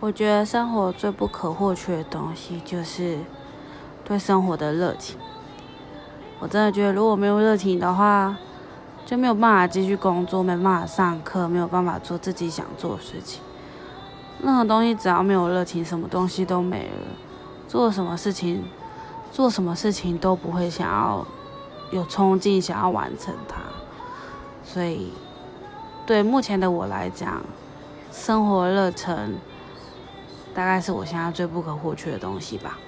我觉得生活最不可或缺的东西就是对生活的热情。我真的觉得，如果没有热情的话，就没有办法继续工作，没办法上课，没有办法做自己想做的事情。任何东西只要没有热情，什么东西都没了。做什么事情，做什么事情都不会想要有冲劲，想要完成它。所以，对目前的我来讲，生活热忱大概是我现在最不可或缺的东西吧。